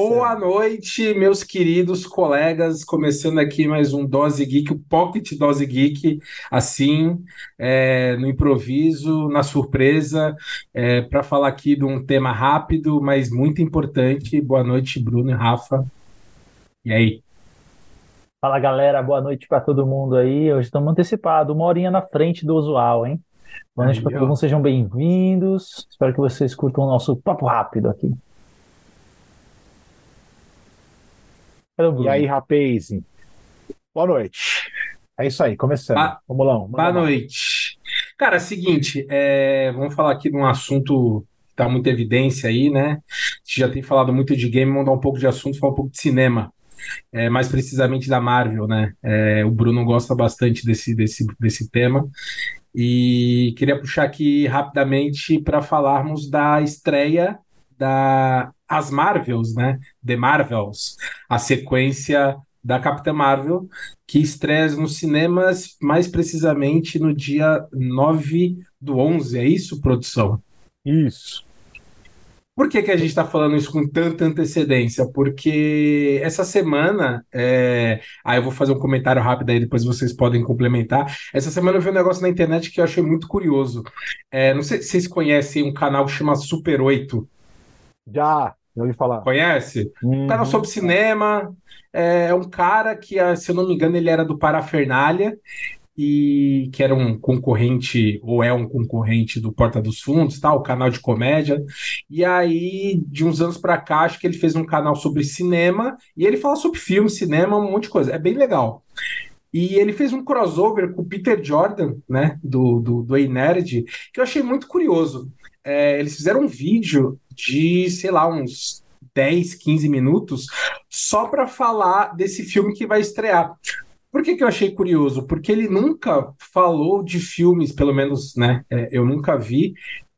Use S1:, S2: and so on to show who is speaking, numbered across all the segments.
S1: Boa noite, meus queridos colegas. Começando aqui mais um Dose Geek, o Pocket Dose Geek, assim, é, no improviso, na surpresa, é, para falar aqui de um tema rápido, mas muito importante. Boa noite, Bruno e Rafa. E aí?
S2: Fala galera, boa noite para todo mundo aí. Hoje estamos antecipados, uma horinha na frente do usual, hein? Boa noite para todos, sejam bem-vindos. Espero que vocês curtam o nosso papo rápido aqui.
S3: E aí, rapaz? Boa noite. É isso aí, começando. Ba
S1: vamos lá. Vamos Boa lá. noite. Cara, é seguinte, é, vamos falar aqui de um assunto que está muita evidência aí, né? A gente já tem falado muito de game, vamos dar um pouco de assunto, falar um pouco de cinema é, mais precisamente da Marvel, né? É, o Bruno gosta bastante desse, desse, desse tema. E queria puxar aqui rapidamente para falarmos da estreia da As Marvels, né? The Marvels, a sequência da Capitã Marvel, que estreia nos cinemas mais precisamente no dia 9 do 11, é isso, produção?
S3: Isso.
S1: Por que, que a gente está falando isso com tanta antecedência? Porque essa semana, é... aí eu vou fazer um comentário rápido aí, depois vocês podem complementar. Essa semana eu vi um negócio na internet que eu achei muito curioso. É, não sei se vocês conhecem um canal que chama Super 8.
S3: Já, já ouvi falar.
S1: Conhece? Uhum. Um canal sobre cinema. É, é um cara que, se eu não me engano, ele era do Parafernália e que era um concorrente, ou é um concorrente do Porta dos Fundos, tá? o canal de comédia. E aí, de uns anos para cá, acho que ele fez um canal sobre cinema, e ele fala sobre filme, cinema, um monte de coisa. É bem legal. E ele fez um crossover com o Peter Jordan, né, do, do, do E-Nerd, que eu achei muito curioso. É, eles fizeram um vídeo de, sei lá, uns 10, 15 minutos só para falar desse filme que vai estrear. Por que, que eu achei curioso? Porque ele nunca falou de filmes, pelo menos, né? É, eu nunca vi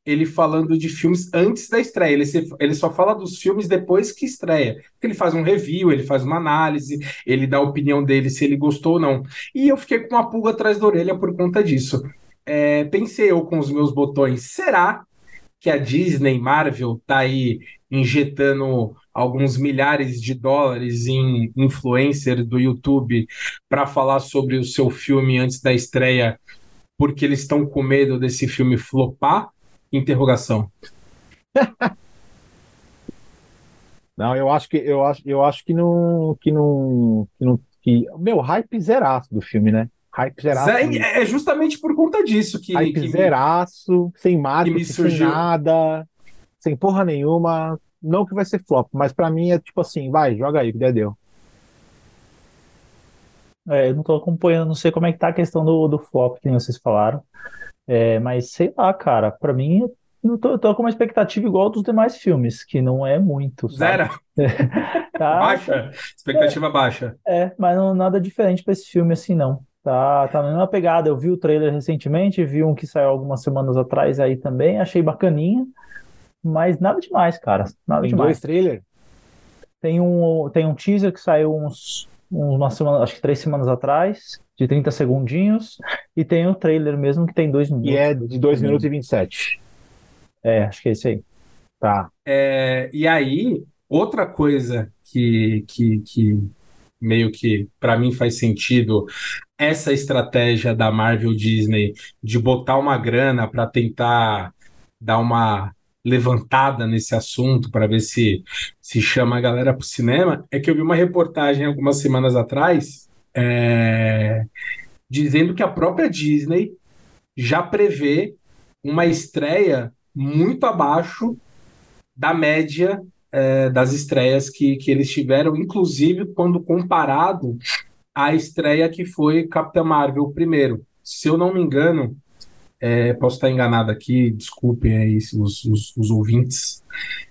S1: ele falando de filmes antes da estreia. Ele, se, ele só fala dos filmes depois que estreia. Ele faz um review, ele faz uma análise, ele dá a opinião dele se ele gostou ou não. E eu fiquei com uma pulga atrás da orelha por conta disso. É, pensei eu com os meus botões, será que a Disney, Marvel, tá aí injetando alguns milhares de dólares em influencer do YouTube para falar sobre o seu filme antes da estreia, porque eles estão com medo desse filme flopar? Interrogação.
S3: Não, eu acho que eu acho, eu acho que não que não que não que meu hype zeraço do filme, né? Hype zeraço.
S1: É, é justamente por conta disso que
S3: hype
S1: que
S3: zeraço, sem marketing, sem nada, sem porra nenhuma. Não que vai ser flop, mas para mim é tipo assim, vai, joga aí, que der deu.
S2: É, eu não tô acompanhando, não sei como é que tá a questão do, do flop que vocês falaram. É, mas sei lá, cara, para mim eu tô, eu tô com uma expectativa igual dos demais filmes, que não é muito.
S1: Zero. tá, baixa. Expectativa
S2: é,
S1: baixa.
S2: É, mas não nada diferente para esse filme assim, não. Tá, tá na mesma pegada. Eu vi o trailer recentemente, vi um que saiu algumas semanas atrás aí também, achei bacaninha. Mas nada demais, cara. Nada
S3: tem
S2: demais.
S3: dois trailers?
S2: Tem um, tem um teaser que saiu uns, uma semana, acho que três semanas atrás, de 30 segundinhos, e tem o trailer mesmo que tem dois minutos.
S3: E é de 2 minutos e 27.
S2: É, acho que é esse aí.
S1: Tá. É, e aí, outra coisa que, que, que meio que para mim faz sentido essa estratégia da Marvel Disney de botar uma grana para tentar dar uma levantada nesse assunto para ver se se chama a galera para o cinema, é que eu vi uma reportagem algumas semanas atrás é, dizendo que a própria Disney já prevê uma estreia muito abaixo da média é, das estreias que, que eles tiveram, inclusive quando comparado à estreia que foi Capitã Marvel primeiro. Se eu não me engano, é, posso estar enganado aqui, desculpem aí os, os, os ouvintes,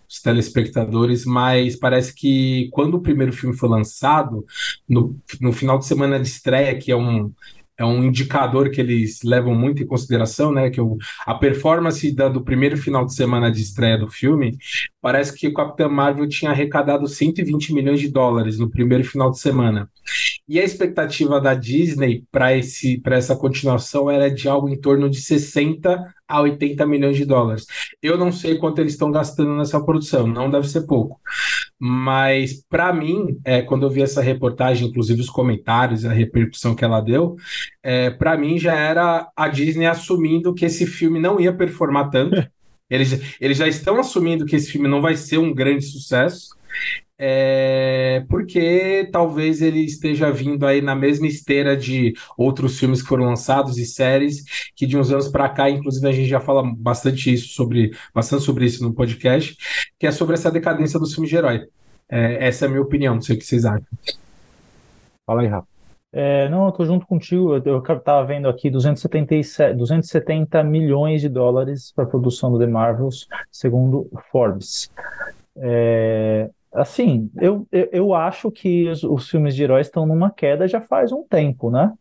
S1: os telespectadores, mas parece que quando o primeiro filme foi lançado, no, no final de semana de estreia, que é um, é um indicador que eles levam muito em consideração, né? Que o, a performance da, do primeiro final de semana de estreia do filme, parece que o Capitão Marvel tinha arrecadado 120 milhões de dólares no primeiro final de semana. E a expectativa da Disney para esse para essa continuação era de algo em torno de 60 a 80 milhões de dólares. Eu não sei quanto eles estão gastando nessa produção, não deve ser pouco. Mas, para mim, é, quando eu vi essa reportagem, inclusive os comentários, a repercussão que ela deu, é, para mim já era a Disney assumindo que esse filme não ia performar tanto. Eles, eles já estão assumindo que esse filme não vai ser um grande sucesso é, porque talvez ele esteja vindo aí na mesma esteira de outros filmes que foram lançados e séries que de uns anos para cá, inclusive a gente já fala bastante isso sobre bastante sobre isso no podcast, que é sobre essa decadência dos filmes de herói. É, essa é a minha opinião, não sei o que vocês acham.
S3: Fala aí, Rafa.
S2: É, não, eu tô junto contigo. Eu, eu tava vendo aqui 277, 270 milhões de dólares para a produção do The Marvels, segundo Forbes. É, Assim, eu, eu, acho que os, os, filmes de heróis estão numa queda já faz um tempo, né?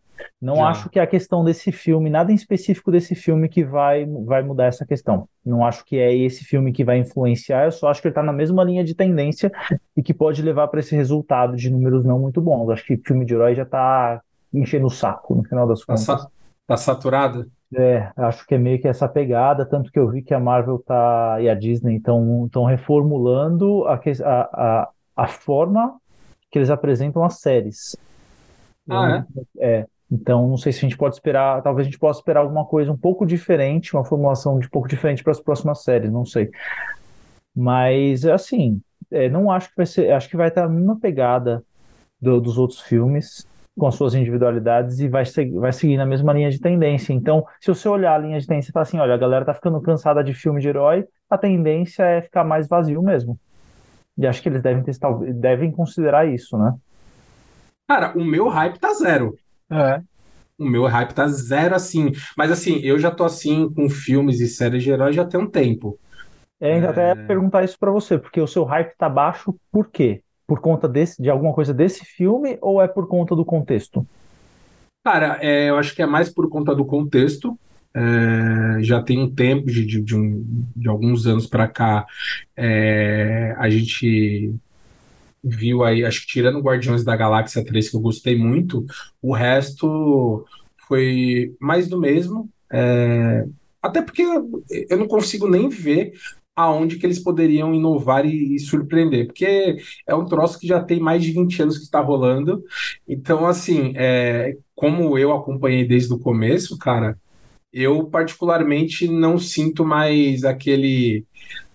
S2: Não já. acho que a questão desse filme, nada em específico desse filme que vai, vai mudar essa questão. Não acho que é esse filme que vai influenciar, eu só acho que ele está na mesma linha de tendência e que pode levar para esse resultado de números não muito bons. Acho que filme de herói já está enchendo o saco, no final das tá contas.
S1: Tá, tá saturado?
S2: É, acho que é meio que essa pegada, tanto que eu vi que a Marvel tá, e a Disney estão reformulando a, a, a, forma que eles apresentam as séries.
S1: Ah,
S2: é? É. Então, não sei se a gente pode esperar, talvez a gente possa esperar alguma coisa um pouco diferente, uma formulação de um pouco diferente para as próximas séries, não sei. Mas, assim, é, não acho que vai ser, acho que vai estar a mesma pegada do, dos outros filmes com as suas individualidades e vai, seguir, vai seguir na mesma linha de tendência. Então, se você olhar a linha de tendência e falar assim, olha, a galera tá ficando cansada de filme de herói, a tendência é ficar mais vazio mesmo. E acho que eles devem testar, devem considerar isso, né?
S1: Cara, o meu hype tá zero.
S2: É.
S1: O meu hype tá zero assim. Mas assim, eu já tô assim com filmes e séries de herói já tem um tempo.
S2: É, até é... perguntar isso para você, porque o seu hype tá baixo por quê? Por conta desse, de alguma coisa desse filme ou é por conta do contexto?
S1: Cara, é, eu acho que é mais por conta do contexto. É, já tem um tempo de, de, de, um, de alguns anos para cá, é, a gente viu aí, acho que tirando Guardiões da Galáxia 3, que eu gostei muito, o resto foi mais do mesmo. É, até porque eu não consigo nem ver aonde que eles poderiam inovar e, e, surpreender, porque é um troço que já tem mais de 20 anos que está rolando. Então, assim, é, como eu acompanhei desde o começo, cara, eu particularmente não sinto mais aquele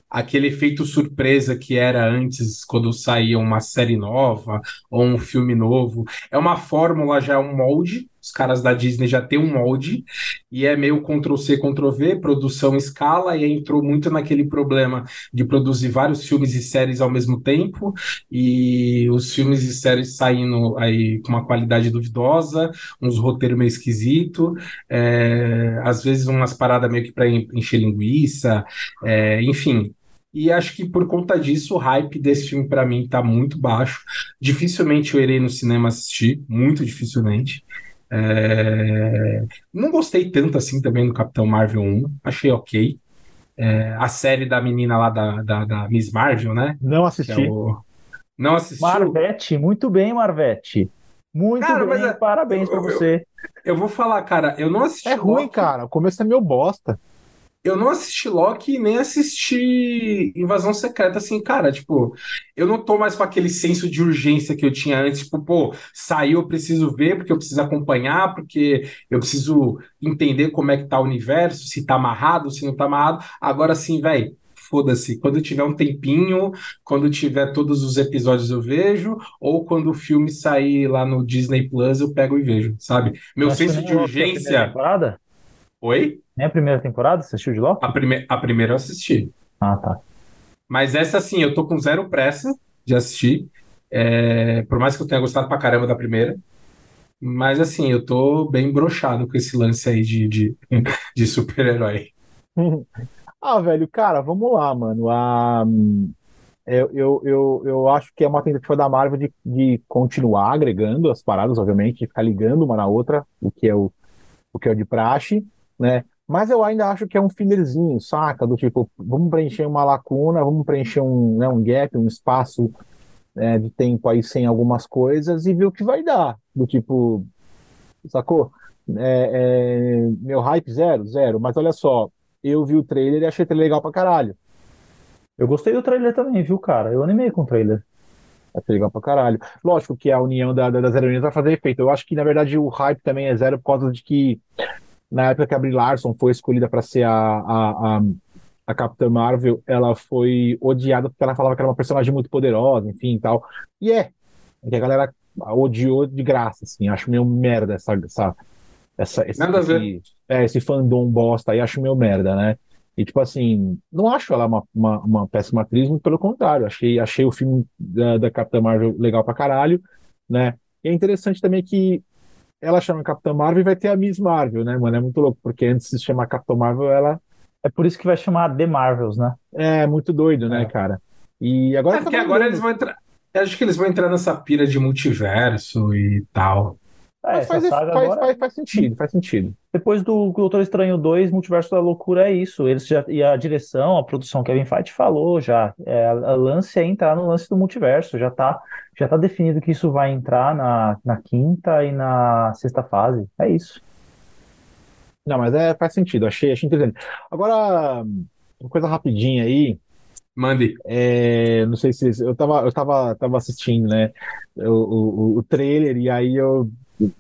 S1: aquele efeito surpresa que era antes quando saía uma série nova ou um filme novo. É uma fórmula, já é um molde. Os caras da Disney já têm um molde e é meio Ctrl C, Ctrl V, produção escala, e entrou muito naquele problema de produzir vários filmes e séries ao mesmo tempo, e os filmes e séries saindo aí com uma qualidade duvidosa, uns roteiros meio esquisito, é, às vezes umas paradas meio que para encher linguiça, é, enfim. E acho que por conta disso, o hype desse filme para mim tá muito baixo. Dificilmente eu irei no cinema assistir, muito dificilmente. É... Não gostei tanto assim também do Capitão Marvel 1, achei ok. É... A série da menina lá da, da, da Miss Marvel, né?
S3: Não assisti. É o...
S1: Não assisti.
S2: Marvete, muito bem, Marvete. Muito cara, bem, é... parabéns para você.
S1: Eu, eu vou falar, cara, eu não assisti.
S3: É ruim, cara. O começo é meio bosta
S1: eu não assisti Loki nem assisti Invasão Secreta, assim, cara, tipo, eu não tô mais com aquele senso de urgência que eu tinha antes, tipo, pô, saiu, eu preciso ver, porque eu preciso acompanhar, porque eu preciso entender como é que tá o universo, se tá amarrado, se não tá amarrado. Agora sim, velho, foda-se, quando tiver um tempinho, quando tiver todos os episódios eu vejo, ou quando o filme sair lá no Disney Plus eu pego e vejo, sabe? Meu Mas senso de urgência. Oi?
S2: Nem a primeira temporada? Você assistiu de Loki?
S1: A, prime a primeira eu assisti.
S2: Ah, tá.
S1: Mas essa, assim, eu tô com zero pressa de assistir. É, por mais que eu tenha gostado pra caramba da primeira. Mas, assim, eu tô bem brochado com esse lance aí de, de, de super-herói.
S3: ah, velho, cara, vamos lá, mano. Ah, eu, eu, eu, eu acho que é uma tentativa da Marvel de, de continuar agregando as paradas, obviamente, de ficar ligando uma na outra, o que é o, o que é o de praxe né? Mas eu ainda acho que é um fillerzinho, saca? Do tipo, vamos preencher uma lacuna, vamos preencher um, né, um gap, um espaço é, de tempo aí sem algumas coisas e ver o que vai dar. Do tipo, sacou? É, é, meu hype zero, zero. Mas olha só, eu vi o trailer e achei ele legal pra caralho.
S2: Eu gostei do trailer também, viu, cara? Eu animei com o trailer.
S3: Ser legal pra caralho. Lógico que a união da, da, das heroínas vai fazer efeito. Eu acho que, na verdade, o hype também é zero por causa de que na época que a Brie Larson foi escolhida para ser a, a, a, a Capitã Marvel, ela foi odiada porque ela falava que era uma personagem muito poderosa, enfim e tal. E é. é que a galera odiou de graça, assim. Acho meio merda essa, essa, essa esse,
S1: Nada a ver.
S3: esse, é, esse fandom bosta aí, acho meio merda, né? E, tipo assim, não acho ela uma, uma, uma péssima atriz, muito pelo contrário. Achei, achei o filme da, da Capitã Marvel legal pra caralho, né? E é interessante também que ela chama Capitã Marvel e vai ter a Miss Marvel, né, mano? É muito louco, porque antes de se chamar Capitã Marvel, ela
S2: É por isso que vai chamar The Marvels, né?
S3: é muito doido, né,
S1: É.
S3: cara? E agora
S1: É
S3: tá
S1: porque agora
S3: mandando.
S1: eles vão entrar. Eu acho que eles vão entrar nessa pira de multiverso e tal.
S2: É,
S3: Mas faz, faz,
S2: agora,
S3: faz, faz sentido, faz sentido.
S2: depois do Doutor Estranho 2, Multiverso da Loucura é isso. Eles já, e a direção, a produção Kevin Feige falou já. É, a lance é entrar no lance do multiverso. Já tá, já tá definido que isso vai entrar na, na quinta e na sexta fase. É isso.
S3: Não, mas é, faz sentido, achei, achei interessante. Agora, uma coisa rapidinha aí,
S1: Mande.
S3: é, não sei se eu tava, eu tava, tava assistindo, né, o, o, o trailer, e aí eu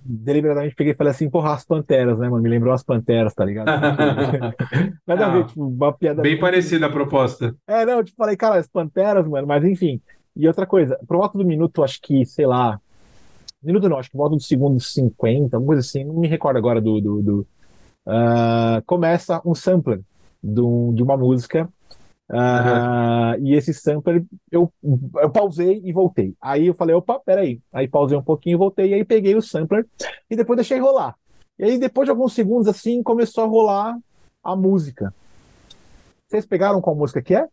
S3: deliberadamente peguei e falei assim, porra, as Panteras, né, mano? Me lembrou as Panteras, tá ligado? Nada a ver,
S1: Ah,
S3: tipo, uma piada
S1: Bem parecida a proposta.
S3: É, não, tipo, falei, cara, as Panteras, mano, mas enfim. E outra coisa, por volta do minuto, acho que, sei lá, minuto não, acho que volta do segundo 50, alguma coisa assim, não me recordo agora do, do, do- ah, começa um sampler do, de uma música, ah, e esse sampler, eu, eu pausei e voltei. Aí eu falei, opa, peraí. Aí pausei um pouquinho, voltei, e aí peguei o sampler, e depois deixei rolar. E aí, depois de alguns segundos, assim, começou a rolar a música. Vocês pegaram qual música que é?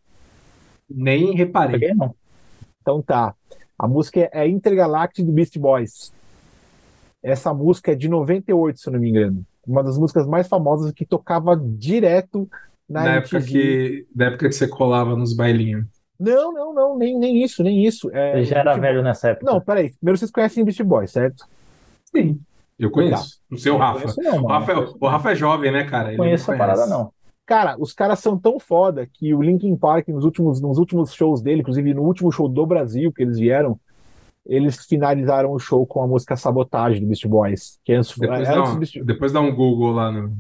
S1: Nem reparei.
S2: Peguei, não?
S3: Então tá. A música é Intergalactic do Beast Boys. Essa música é de 98, se eu não me engano. Uma das músicas mais famosas que tocava direto na
S1: Na época que, na época que você colava nos bailinhos.
S3: Não, não, não, nem, nem isso, nem isso. É,
S2: Ele já era
S3: Beast
S2: velho nessa época.
S3: Não, peraí. Primeiro vocês conhecem Beast Boys, certo?
S1: Sim. Eu conheço. Não sei o
S3: Não
S1: Rafa.
S3: conheço não,
S1: O. Rafa, é- o Rafa é jovem, né, cara?
S2: Não
S1: Ele
S2: conheço
S1: não
S2: a parada,
S1: conhece.
S2: não.
S3: Cara, os caras são tão foda que o Linkin Park, nos últimos, nos últimos shows dele, inclusive no último show do Brasil que eles vieram, eles finalizaram o show com a música Sabotagem do Beast Boys. Que antes,
S1: Depois
S3: é,
S1: dá,
S3: antes do
S1: um,
S3: Beast-
S1: depois dá um Google lá no.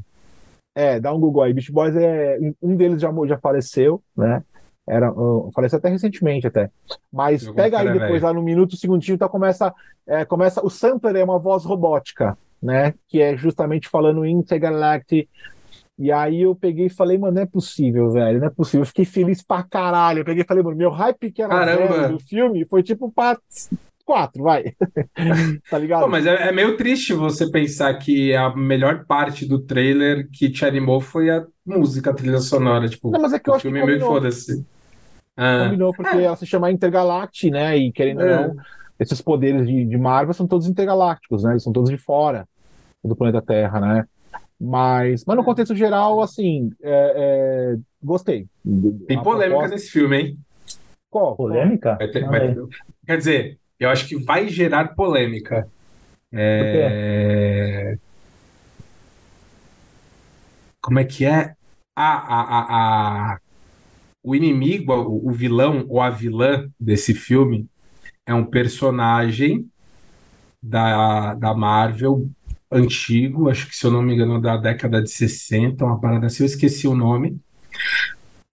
S3: É, dá um Google aí. Beast Boys é. Um deles já, já faleceu, né? Era, faleceu até recentemente, até. Mas
S1: Algum
S3: pega aí depois
S1: velho.
S3: lá no minuto, segundinho, então começa, é, começa. O sampler é uma voz robótica, né? Que é justamente falando Intergalactic. E aí eu peguei e falei, mano, não é possível, velho, não é possível. Eu fiquei feliz pra caralho. Eu peguei e falei, mano, meu hype que era
S1: Caramba.
S3: do filme foi tipo pra quatro, vai. tá ligado?
S1: Pô, mas é, é meio triste você pensar que a melhor parte do trailer que te animou foi a música, a trilha sonora. Tipo,
S3: Não, mas é que eu
S1: o
S3: acho que
S1: filme é meio foda-se. Ah,
S3: Combinou, porque ela se chama Intergalactic, né? E querendo ou
S1: É.
S3: não, esses poderes de, de Marvel são todos intergalácticos, né? Eles são todos de fora do planeta Terra, né? Mas, mas no contexto geral, assim, é, é, gostei.
S1: tem polêmica
S3: proposta-
S1: nesse filme, hein?
S3: Qual?
S2: Polêmica?
S1: Vai ter- vai-
S2: é.
S1: quer dizer, eu acho que vai gerar polêmica. É, Como é que é? A, a, a, O inimigo, o, o vilão ou a vilã desse filme é um personagem da, da Marvel antigo, acho que se eu não me engano, da década de 60, uma parada assim, eu esqueci o nome.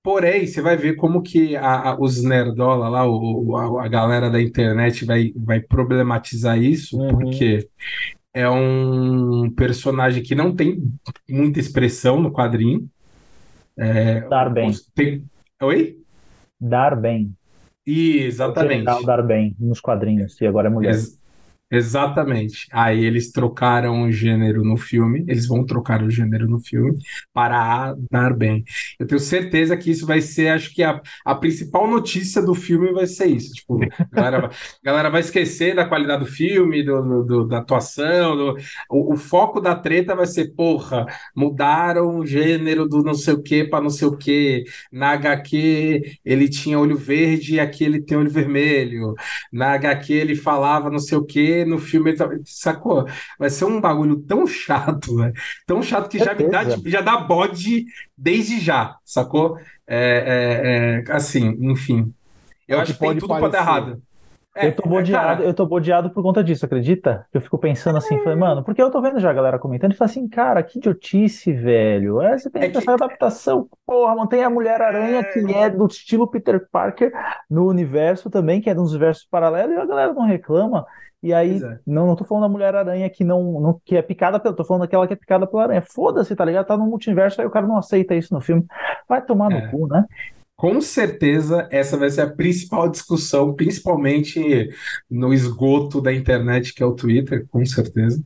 S1: Porém, você vai ver como que a- a- os nerdola lá, o, a, a galera da internet vai, vai problematizar isso,
S3: Uhum.
S1: porque é um personagem que não tem muita expressão no quadrinho. É,
S2: Dar bem.
S1: tem- Oi?
S2: Dar bem.
S1: E,
S2: O
S1: exatamente.
S2: Dar bem nos quadrinhos. E agora é mulher.
S1: Ex- exatamente. Aí eles trocaram o gênero no filme, eles vão trocar o gênero no filme para dar bem. Eu tenho certeza que isso vai ser, acho que a, a principal notícia do filme vai ser isso. Tipo, a galera, galera vai esquecer da qualidade do filme, do, do- do- da atuação. do- o, o foco da treta vai ser, porra, mudaram o gênero do não sei o que para não sei o que. Na HQ ele tinha olho verde e aqui ele tem olho vermelho. Na HQ ele falava não sei o que, no filme ele tava... Sacou? Vai ser um bagulho tão chato, né? Tão chato que já me dá, já dá bode desde já, sacou? É, é, é, assim, enfim. Eu
S3: É
S1: acho
S3: que
S1: tem tudo pra dar
S3: parecer.
S1: errado.
S2: eu tô bodeado, eu tô bodeado por conta disso, acredita? Eu fico pensando assim, falei, mano, porque eu tô vendo já a galera comentando e fala assim, cara, que idiotice, velho. É, você tem
S1: É
S2: essa
S1: que-
S2: adaptação, porra, mantém a Mulher-Aranha, que é do estilo Peter Parker, no universo também, que é nos universos paralelos, e a galera não reclama. E aí,
S1: é.
S2: não, não tô falando da Mulher-Aranha que não, não que é picada pela, tô falando daquela que é picada pela aranha. Foda-se, tá ligado? Tá no multiverso, aí o cara não aceita isso no filme. Vai tomar no
S1: É.
S2: cu, né?
S1: Com certeza, essa vai ser a principal discussão, principalmente no esgoto da internet, que é o Twitter, com certeza.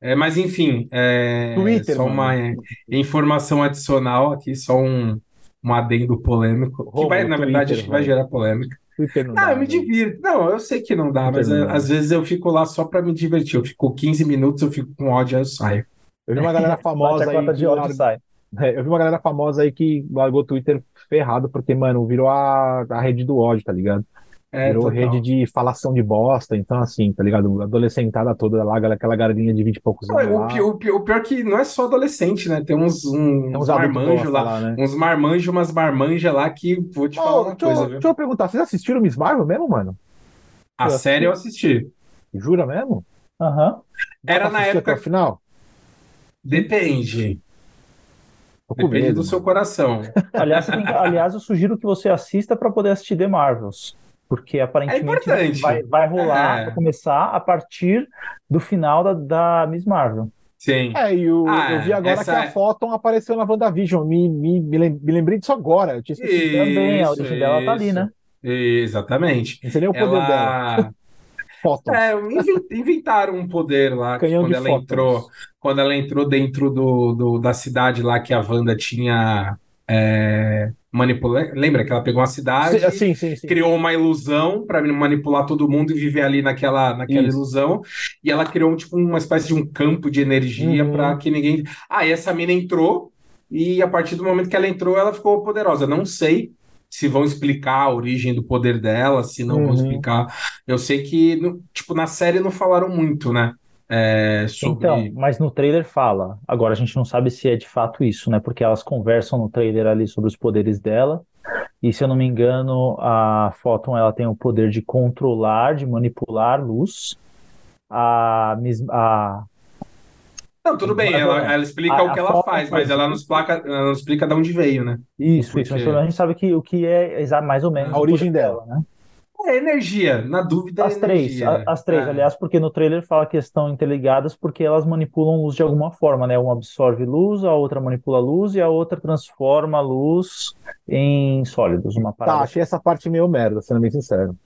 S1: É, mas, enfim, é,
S3: Twitter,
S1: só uma é, informação adicional aqui, só um, um adendo polêmico, que vai, na verdade,
S3: Twitter,
S1: acho que vai gerar polêmica.
S3: Não
S1: Ah,
S3: dá,
S1: eu me
S3: velho.
S1: divirto. Não, eu sei que não dá, mas é,
S3: não dá.
S1: às vezes eu fico lá só para me divertir. Eu fico 15 minutos, eu fico com ódio, aí eu saio.
S3: Eu vi uma galera famosa aí
S2: de ódio sai.
S3: É, eu vi uma galera famosa aí que largou o Twitter ferrado, porque, mano, virou a, a rede do ódio, tá ligado?
S1: É,
S3: Virou
S1: total.
S3: rede de falação de bosta, então assim, tá ligado? Adolescentada toda lá, aquela galerinha de 20 e poucos anos
S1: O
S3: lá.
S1: pior, o pior- o pior é que não é só adolescente, né? Tem uns,
S3: Tem
S1: uns marmanjos lá,
S3: lá, né?
S1: uns marmanjos, umas marmanjas lá que vou te falar
S3: Ô,
S1: uma
S3: deixa,
S1: coisa,
S3: eu,
S1: viu?
S3: deixa eu perguntar, vocês assistiram Miss Marvel mesmo, mano?
S1: A
S3: eu
S1: série eu assisti.
S3: Jura mesmo?
S2: Aham.
S3: Dá
S1: Era na época-
S3: até o final?
S1: Depende. Depende
S3: medo,
S1: do seu coração.
S2: Aliás, que- aliás, eu sugiro que você assista para poder assistir The Marvels. Porque aparentemente
S1: importante.
S2: vai, vai rolar,
S1: É.
S2: vai começar a partir do final da, da Miss Marvel.
S1: Sim.
S3: É, e o-
S1: Ah,
S3: eu vi agora
S1: essa
S3: que a
S1: é-
S3: Photon apareceu na WandaVision. Me, me, me, lem- me lembrei disso agora. Eu tinha esquecido.
S2: Também, a
S1: Isso,
S2: origem dela tá ali,
S1: isso.
S2: né?
S1: Exatamente.
S3: Não sei nem o poder dela.
S1: Ela.
S3: Photon.
S1: É, inven- inventaram um poder lá
S3: Canhão
S1: quando ela
S3: fótons.
S1: entrou, quando ela entrou dentro do, do- da cidade lá que a Wanda tinha é. Lembra que ela pegou uma cidade,
S3: Sim, sim, sim,
S1: criou uma ilusão para manipular todo mundo e viver ali naquela, naquela
S3: Isso.
S1: ilusão. E ela criou tipo uma espécie de um campo de energia
S3: Uhum.
S1: para que ninguém. Ah, e essa mina entrou e a partir do momento que ela entrou, ela ficou poderosa. Não sei se vão explicar a origem do poder dela, se não vão
S3: Uhum.
S1: explicar. Eu sei que, no- tipo, na série não falaram muito, né? É, sobre.
S2: Então, mas no trailer fala. Agora a gente não sabe se é de fato isso, né? Porque elas conversam no trailer ali sobre os poderes dela. E se eu não me engano, a Photon ela tem o poder de controlar, de manipular luz. A, a
S1: Não, tudo bem, ela, ela explica
S2: a-
S1: o que ela faz,
S2: faz
S1: mas ela não explica, ela não explica de onde veio, né?
S2: Isso,
S1: Porque-
S2: isso, mas a gente sabe que, o que é mais ou menos
S3: A origem dela.
S2: né?
S1: É energia, na dúvida é
S2: As três,
S1: energia.
S2: a- as três,
S1: É.
S2: aliás, porque no trailer fala que estão interligadas porque elas manipulam luz de alguma forma, né? Uma absorve luz, a outra manipula luz e a outra transforma a luz em sólidos, uma
S3: Tá,
S2: parada.
S3: achei essa parte meio merda, sendo bem sincero.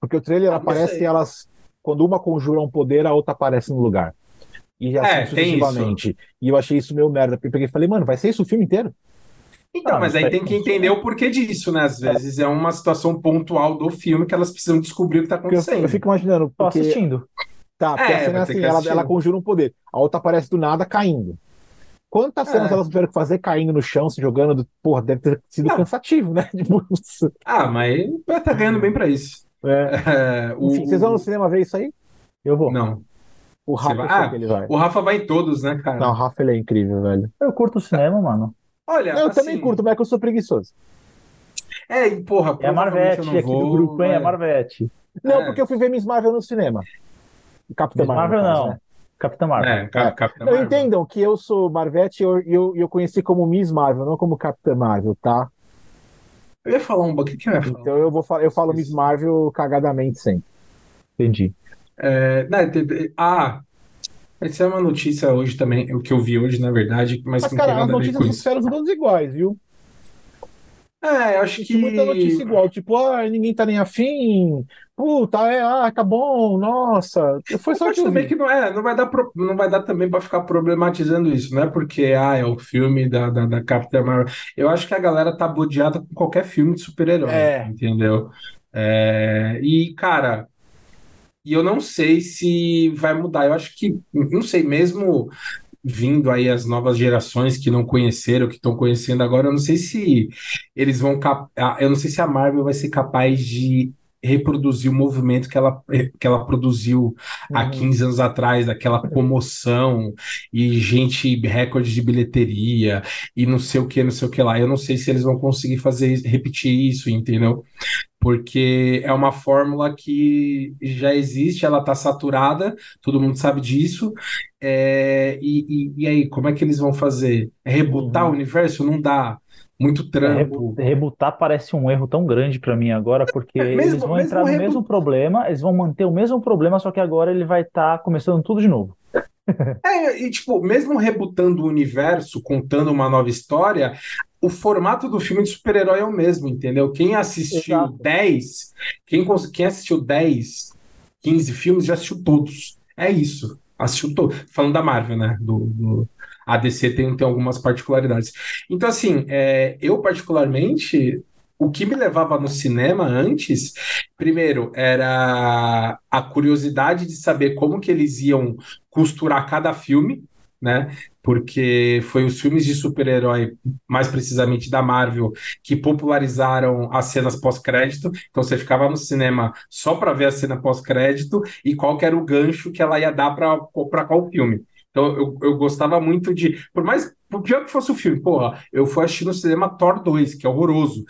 S3: Porque o trailer
S1: Ah,
S3: aparece e elas. Quando uma conjura um poder, a outra aparece no lugar. E assim
S1: É, tem
S3: sucessivamente. E eu achei isso meio merda. Porque eu peguei e falei, mano, vai ser isso o filme inteiro?
S1: Então,
S2: Ah,
S1: mas aí tem que entender o porquê disso, né? Às vezes é uma situação pontual do filme que elas precisam descobrir o que está
S3: Porque eu,
S1: acontecendo.
S3: eu fico imaginando.
S2: Tô
S3: Porque,
S2: assistindo.
S3: tá, porque
S1: É,
S3: a cena é assim, ela, ela conjura um poder. A outra aparece do nada caindo. Quantas cenas
S1: É.
S3: elas tiveram que fazer caindo no chão, se jogando? do- Porra, deve ter sido
S1: Não.
S3: cansativo, né? Tipo,
S1: Ah, mas estar ganhando bem pra isso.
S3: é.
S1: É, o-
S3: Enfim, vocês vão no cinema ver isso aí? Eu vou.
S1: Não.
S3: O Rafa,
S1: vai- Ah,
S3: ele vai.
S1: O Rafa vai em todos, né, cara?
S3: Não, o Rafa ele é incrível, velho.
S2: Eu curto o cinema, mano.
S1: Olha,
S3: eu
S1: assim,
S3: também curto, mas é que eu sou preguiçoso.
S1: É, e, porra,
S2: É a Marvete
S1: eu não
S2: aqui do
S1: vou,
S2: grupo, hein? É a
S1: mas-
S2: Marvete.
S3: Não,
S1: É.
S3: porque eu fui ver Miss Marvel no cinema. Capitã
S2: Miss
S3: Marvel,
S2: Marvel
S3: no caso,
S2: não.
S3: né?
S2: Capitã Marvel.
S1: É, Cap-
S3: É.
S1: Capitã
S3: Não,
S1: Marvel.
S3: entendam que eu sou Marvete e eu, eu, eu conheci como Miss Marvel, não como Capitã Marvel, tá?
S1: Eu ia falar um pouquinho que eu ia falar.
S3: Então eu vou eu falo Miss
S1: Isso.
S3: Marvel cagadamente sempre.
S2: Entendi.
S1: É, né, teve- ah, essa é uma notícia hoje também, o que eu vi hoje, na verdade, mas,
S3: Mas,
S1: que não tem
S3: cara, as
S1: nada a ver
S3: notícias são todas iguais, viu?
S1: É, eu acho
S3: Tem muita notícia
S1: que.
S3: igual, tipo, ah, ninguém tá nem afim. Puta, é, ah, tá bom, nossa. Foi
S1: Eu
S3: só que
S1: também que não é, não vai dar, pro- não vai dar também para ficar problematizando isso, não é porque ah, é o filme da, da, da Capitã Marvel. Eu acho que a galera tá bodeada com qualquer filme de super-herói,
S3: É.
S1: entendeu? É, e, cara, e eu não sei se vai mudar. Eu acho que, não sei, mesmo vindo aí as novas gerações que não conheceram, que estão conhecendo agora, eu não sei se eles vão cap... eu não sei se a Marvel vai ser capaz de reproduzir o movimento que ela, que ela produziu há
S3: Uhum.
S1: 15 anos atrás, daquela comoção e gente, recorde de bilheteria e não sei o que, não sei o que lá. Eu não sei se eles vão conseguir fazer, repetir isso, entendeu? Porque é uma fórmula que já existe, ela está saturada, todo mundo sabe disso. É, e, e, e, aí, como é que eles vão fazer? É rebutar uhum. o universo? Não dá. Muito é, trampo.
S2: É, rebutar parece um erro tão grande para mim agora, porque é, mesmo, eles vão entrar no mesmo problema, eles vão manter o mesmo problema, só que agora ele vai estar tá começando tudo de novo.
S1: É, e tipo, mesmo rebutando o universo, contando uma nova história, o formato do filme de super-herói é o mesmo, entendeu? Quem assistiu Exato. 10, quem, quem assistiu 10, 15 filmes já assistiu todos. É isso. Assistiu todos. Falando da Marvel, né? Do, do... A DC tem, tem algumas particularidades. Então, assim, é, eu particularmente o que me levava no cinema antes, primeiro, era a curiosidade de saber como que eles iam costurar cada filme, né? Porque foi os filmes de super-herói, mais precisamente da Marvel, que popularizaram as cenas pós-crédito. Então você ficava no cinema só para ver a cena pós-crédito e qual era o gancho que ela ia dar para qual filme. Então eu, eu gostava muito de. Por mais. Pior que fosse o filme, porra, eu fui assistir no cinema Thor 2, que é horroroso.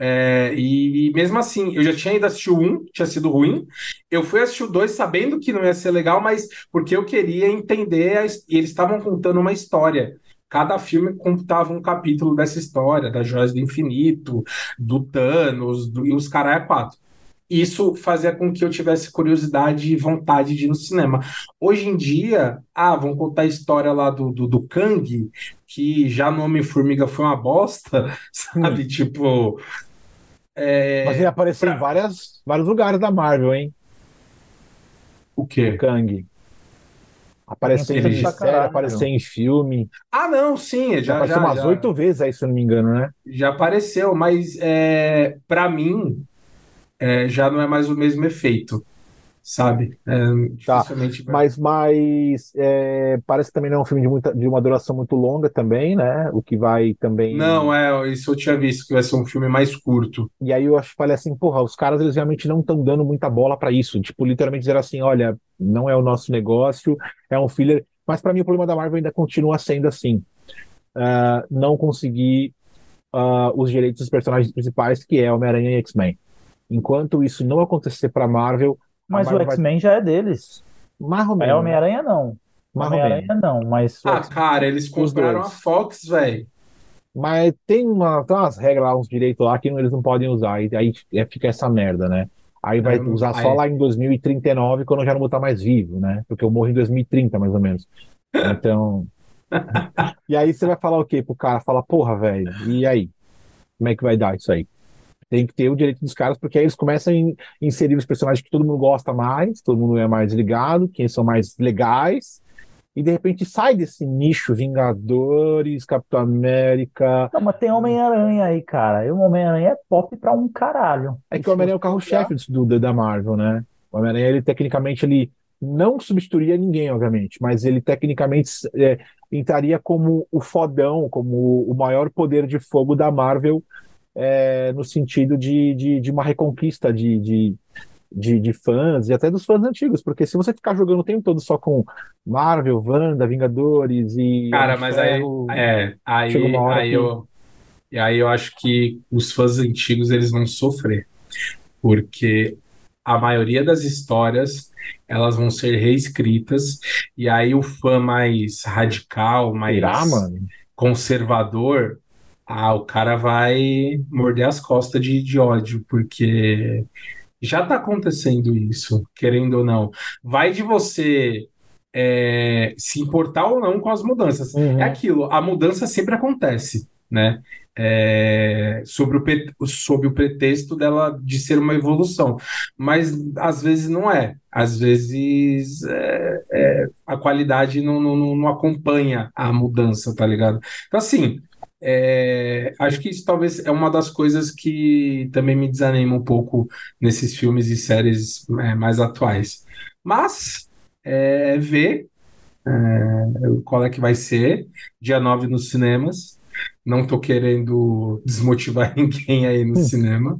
S1: É, e, e, mesmo assim, eu já tinha ido assistir o 1, tinha sido ruim. Eu fui assistir o 2 sabendo que não ia ser legal, mas porque eu queria entender. A, e eles estavam contando uma história. Cada filme contava um capítulo dessa história, das Joias do Infinito, do Thanos, do, e os caras é quatro isso fazia com que eu tivesse curiosidade e vontade de ir no cinema. Hoje em dia, ah, vão contar a história lá do, do, do Kang, que já no Homem-Formiga foi uma bosta, sabe? Tipo.
S3: É... Mas ele apareceu pra... em várias, vários lugares da Marvel, hein?
S1: O quê?
S3: O Kang. Apareceu em série, apareceu em filme.
S1: Ah, não, sim, já, já
S3: apareceu
S1: já,
S3: umas oito vezes aí, se eu não me engano, né?
S1: Já apareceu, mas é, para mim, é, já não é mais o mesmo efeito, sabe? É,
S3: tá. Mas, mas é, parece que também não é um filme de, muita, de uma duração muito longa também, né? O que vai também.
S1: Não, é, isso eu tinha visto, que vai ser um filme mais curto.
S3: E aí eu acho, falei assim, porra, os caras eles realmente não estão dando muita bola para isso. Tipo, literalmente dizer assim, olha, não é o nosso negócio, é um filler. Mas para mim o problema da Marvel ainda continua sendo assim. Uh, não conseguir uh, os direitos dos personagens principais, que é Homem-Aranha e X-Men. Enquanto isso não acontecer para Marvel.
S2: Mas o X-Men vai... já é deles.
S3: Mais ou
S2: É Homem-Aranha não. Homem-Aranha não, mas.
S1: Ah, cara, eles compraram a Fox, velho.
S3: Mas tem, uma, tem umas regras lá, uns direitos lá que eles não podem usar. E aí é, fica essa merda, né? Aí vai usar só lá em 2039, quando eu já não vou estar mais vivo, né? Porque eu morro em 2030, mais ou menos. Então. e aí você vai falar o quê pro cara? Fala, porra, velho, e aí? Como é que vai dar isso aí? Tem que ter o direito dos caras, porque aí eles começam a inserir os personagens que todo mundo gosta mais, todo mundo é mais ligado, quem são mais legais, e de repente sai desse nicho Vingadores, Capitão América.
S2: Não, mas tem Homem-Aranha aí, cara. E o Homem-Aranha é pop pra um caralho.
S3: É que o Homem-Aranha é o carro-chefe do, da Marvel, né? O Homem-Aranha, ele tecnicamente, ele não substituiria ninguém, obviamente, mas ele tecnicamente é, entraria como o fodão, como o maior poder de fogo da Marvel é, no sentido de, de, de uma reconquista de, de, de, de, fãs e até dos fãs antigos, porque se você ficar jogando o tempo todo só com Marvel, Wanda, Vingadores e.
S1: Cara, mas aí, é, aí, aí, que... eu, e aí eu acho que os fãs antigos eles vão sofrer, porque a maioria das histórias elas vão ser reescritas e aí o fã mais radical, mais Irá, conservador, ah, o cara vai morder as costas de, de ódio, porque já está acontecendo isso, querendo ou não. Vai de você é, se importar ou não com as mudanças. Uhum. É aquilo, a mudança sempre acontece, né? É, sobre, o, sobre o pretexto dela de ser uma evolução. Mas às vezes não é. Às vezes é, é, a qualidade não, não, não acompanha a mudança, tá ligado? Então, assim, é, acho que isso talvez é uma das coisas que também me desanima um pouco nesses filmes e séries é, mais atuais. Mas é, ver é, qual é que vai ser, dia 9 nos cinemas. Não estou querendo desmotivar ninguém aí no cinema.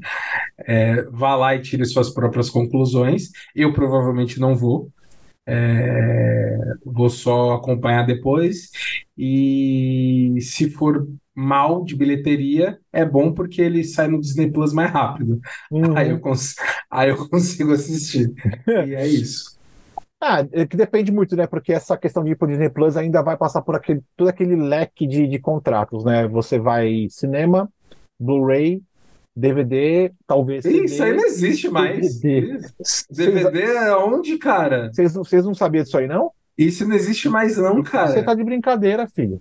S1: É, vá lá e tire suas próprias conclusões. Eu provavelmente não vou. É, vou só acompanhar depois. E se for mal de bilheteria, é bom porque ele sai no Disney Plus mais rápido.
S3: Uhum.
S1: Aí, eu cons aí eu consigo assistir. E é isso.
S3: Ah, é que depende muito, né? Porque essa questão de ir pro Disney Plus ainda vai passar por aquele, todo aquele leque de, de contratos, né? Você vai cinema, Blu-ray, DVD, talvez CD.
S1: Isso aí não existe mais.
S2: DVD.
S1: DVD é onde, cara?
S3: Vocês não, vocês não sabiam disso aí, não?
S1: Isso não existe mais, não, cara.
S3: Você tá de brincadeira, filho.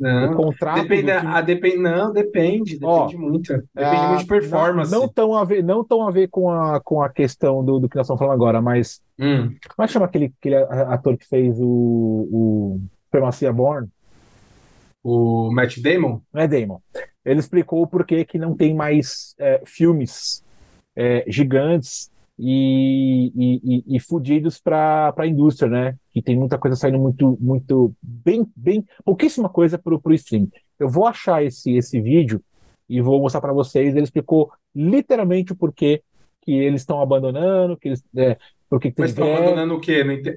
S1: Não.
S3: O contrato
S1: Depende, a, depende, não, depende, depende
S3: Ó,
S1: muito. Depende muito de performance.
S3: Não, não tão a ver, não tão a ver com a, com a questão do, do que nós estamos falando agora, mas
S1: Hum,
S3: como é que chama aquele, aquele ator que fez o, o Supremacia Born?
S1: o Matt Damon?
S3: Não é Damon. Ele explicou o porquê que não tem mais é, filmes é, gigantes e, e, e, e fudidos para a indústria, né? Que tem muita coisa saindo muito, muito, bem, bem, pouquíssima coisa para o stream. Eu vou achar esse, esse vídeo e vou mostrar para vocês. Ele explicou literalmente o porquê que eles estão abandonando, que eles, é, porque que
S1: Mas estão abandonando o quê? Não O que,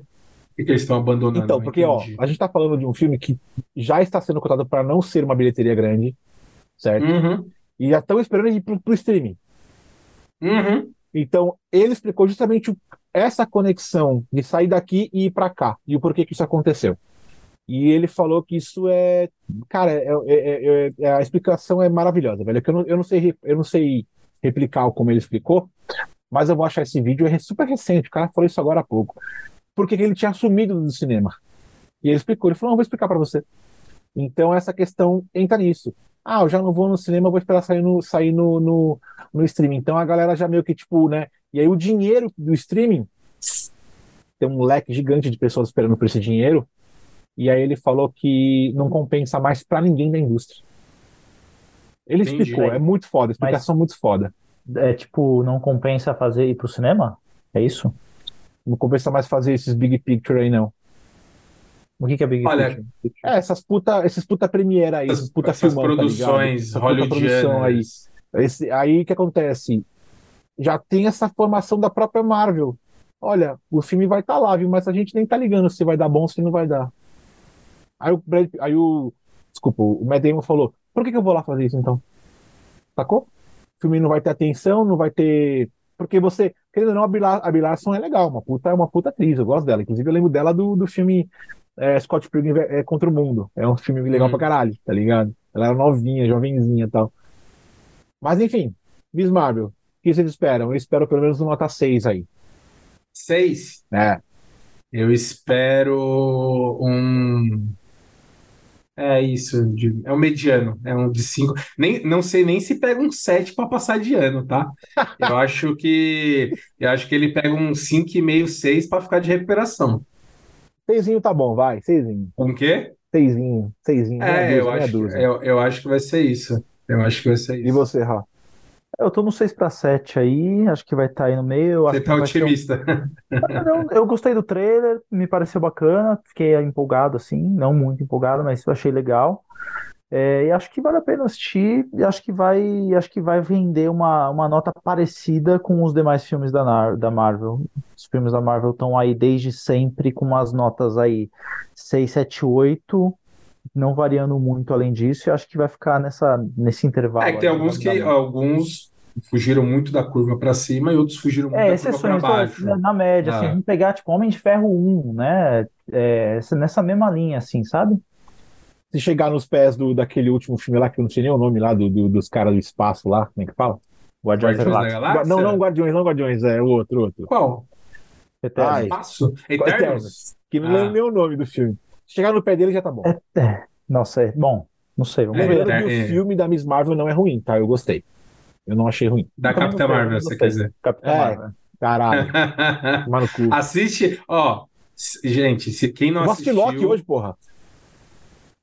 S1: que eles estão abandonando?
S3: Então, porque ó, a gente está falando de um filme que já está sendo cotado para não ser uma bilheteria grande, certo?
S1: Uhum,
S3: E já estão esperando ir pro, pro streaming.
S1: uhum.
S3: Então, ele explicou justamente essa conexão de sair daqui e ir para cá e o porquê que isso aconteceu. E ele falou que isso é, cara, é- é- é- é- a explicação é maravilhosa, velho. É eu não, eu não sei, eu não sei replicar como ele explicou, mas eu vou achar esse vídeo é super recente. O cara falou isso agora há pouco. Porque ele tinha sumido do cinema. E ele explicou, ele falou, não, vou explicar para você. Então essa questão entra nisso. Ah, eu já não vou no cinema, vou esperar sair no, sair no, no, no streaming. Então a galera já meio que, tipo, né? E aí o dinheiro do streaming tem um leque gigante de pessoas esperando por esse dinheiro. E aí ele falou que não compensa mais pra ninguém da indústria. Ele
S1: Entendi.
S3: explicou, é muito foda, explicação é muito foda.
S2: É tipo, não compensa fazer ir pro cinema? É isso?
S3: Não compensa mais fazer esses big picture aí, não.
S2: O que que é Big
S1: Olha?
S3: É, essas puta, esses puta premiere aí, esses
S1: Essas,
S3: puta
S1: essas
S3: filmão, tá
S1: produções
S3: Essa puta produção aí. Esse, aí o que acontece? Já tem essa formação da própria Marvel. Olha, o filme vai estar lá, viu? Mas a gente nem tá ligando se vai dar bom ou se não vai dar. Aí o, Brad- aí o desculpa, o Matt Damon falou: por que, que eu vou lá fazer isso então? Sacou? O filme não vai ter atenção, não vai ter. Porque você, querendo ou não, a Larson é legal, uma puta, é uma puta atriz, eu gosto dela. Inclusive, eu lembro dela do, do filme é, Scott Pilgrim é, contra o Mundo. É um filme legal
S1: Hum.
S3: pra caralho, tá ligado? Ela era novinha, jovenzinha e tal. Mas enfim, Miss Marvel, o que vocês esperam? Eu espero pelo menos uma nota 6 aí.
S1: Seis.
S3: É.
S1: Eu espero um. É isso, de- é um mediano, é um de cinco. Nem, não sei nem se pega um sete para passar de ano, tá? Eu acho que eu acho que ele pega um cinco e meio, seis para ficar de recuperação.
S3: Seisinho tá bom, vai, seisinho.
S1: Com o quê?
S3: Seisinho, seisinho,
S1: É,
S3: dúzia,
S1: eu acho,
S3: dúzia.
S1: eu, eu acho que vai ser isso. Eu acho que vai ser
S3: E
S1: isso.
S3: você, Rá?
S2: Eu tô no 6 para 7 aí, acho que vai estar aí no meio.
S1: Você
S2: que
S1: tá
S2: ser um-
S1: otimista.
S2: Não, eu gostei do trailer, me pareceu bacana, fiquei empolgado assim, não muito empolgado, mas eu achei legal. É, e acho que vale a pena assistir, e acho que vai, acho que vai vender uma, uma nota parecida com os demais filmes da, Nar- da Marvel. Os filmes da Marvel estão aí desde sempre com umas notas aí 6, 7, 8, não variando muito além disso, e acho que vai ficar nessa, nesse intervalo
S1: É que tem
S2: aí,
S1: alguns que alguns fugiram muito da curva para cima e outros fugiram muito
S2: É,
S1: da curva para baixo.
S2: tô- na média, assim,
S1: Ah.
S2: vamos pegar, tipo, Homem de Ferro 1, né, é, essa- nessa mesma linha, assim, sabe?
S3: Se chegar nos pés do, daquele último filme lá, que eu não sei nem o nome lá, do, do- dos caras do espaço lá, como é que fala?
S2: Guardiões da
S1: Guardiões da
S2: Galáxia.
S1: Galáxia?
S3: Não, não, Guardiões, não Guardiões, é o outro, outro.
S1: Qual?
S2: Eternos.
S3: Ai.
S1: Espaço?
S3: Eternos.
S1: Eternos?
S3: Que não
S1: Ah.
S3: lembro nem o nome do filme. Se chegar no pé dele já tá bom.
S2: É, nossa, é bom, não sei, vamos
S1: É,
S2: ver.
S3: Lembrando que
S1: é.
S3: o filme da Miss Marvel não é ruim, tá? Eu gostei. Eu não achei ruim.
S1: Da Capitã Marvel, quer dizer?
S2: Capitão
S3: É.
S2: Marvel.
S3: Caralho, tomar no cu.
S1: Assiste, ó, gente, se quem não
S3: Eu gosto de
S1: assistiu,
S3: Loki hoje, porra.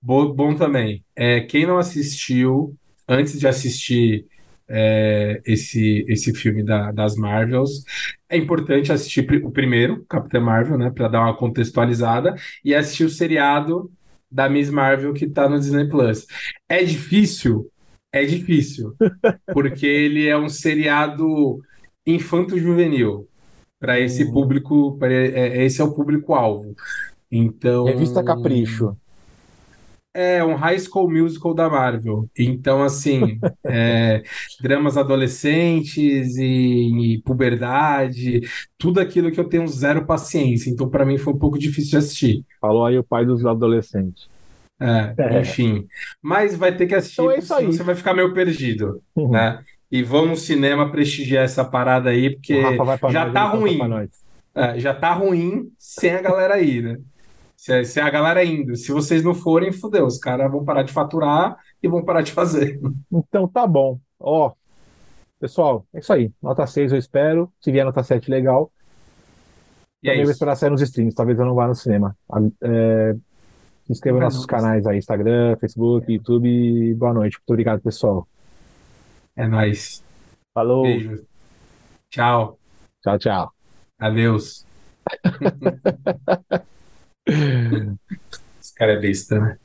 S1: Bo- Bom, também. É, quem não assistiu, antes de assistir é, esse, esse filme da- das Marvels, é importante assistir o primeiro, Capitã Marvel, né, para dar uma contextualizada, e assistir o seriado da Miss Marvel que tá no Disney Plus. É difícil? É difícil, porque ele é um seriado infanto-juvenil. Para esse
S3: Hum.
S1: público, pra- é- esse é o público-alvo. Então.
S3: Revista Capricho.
S1: É um High School Musical da Marvel. Então, assim, é, dramas adolescentes e, e, puberdade, tudo aquilo que eu tenho zero paciência. Então, para mim, foi um pouco difícil de assistir.
S3: Falou aí o pai dos adolescentes.
S1: É, é. enfim. Mas vai ter que assistir, então é
S3: isso aí.
S1: você vai ficar meio perdido, uhum. né? E vamos no cinema prestigiar essa parada aí, porque já tá ruim. É, já tá ruim sem a galera aí, né? Se, se a galera indo, se vocês não forem, fodeu, os caras vão parar de faturar e vão parar de fazer.
S3: Então tá bom. Ó, pessoal, é isso aí. Nota 6 eu espero. Se vier nota 7, legal. E é Também é vou esperar sair nos streams, talvez eu não vá no cinema. É, se inscreva nos nossos canais aí, Instagram, Facebook, YouTube. Boa noite. Muito obrigado, pessoal.
S1: É nóis.
S3: Falou.
S1: Beijo. Tchau.
S3: Tchau, tchau.
S1: Adeus. Esse cara é besta, né?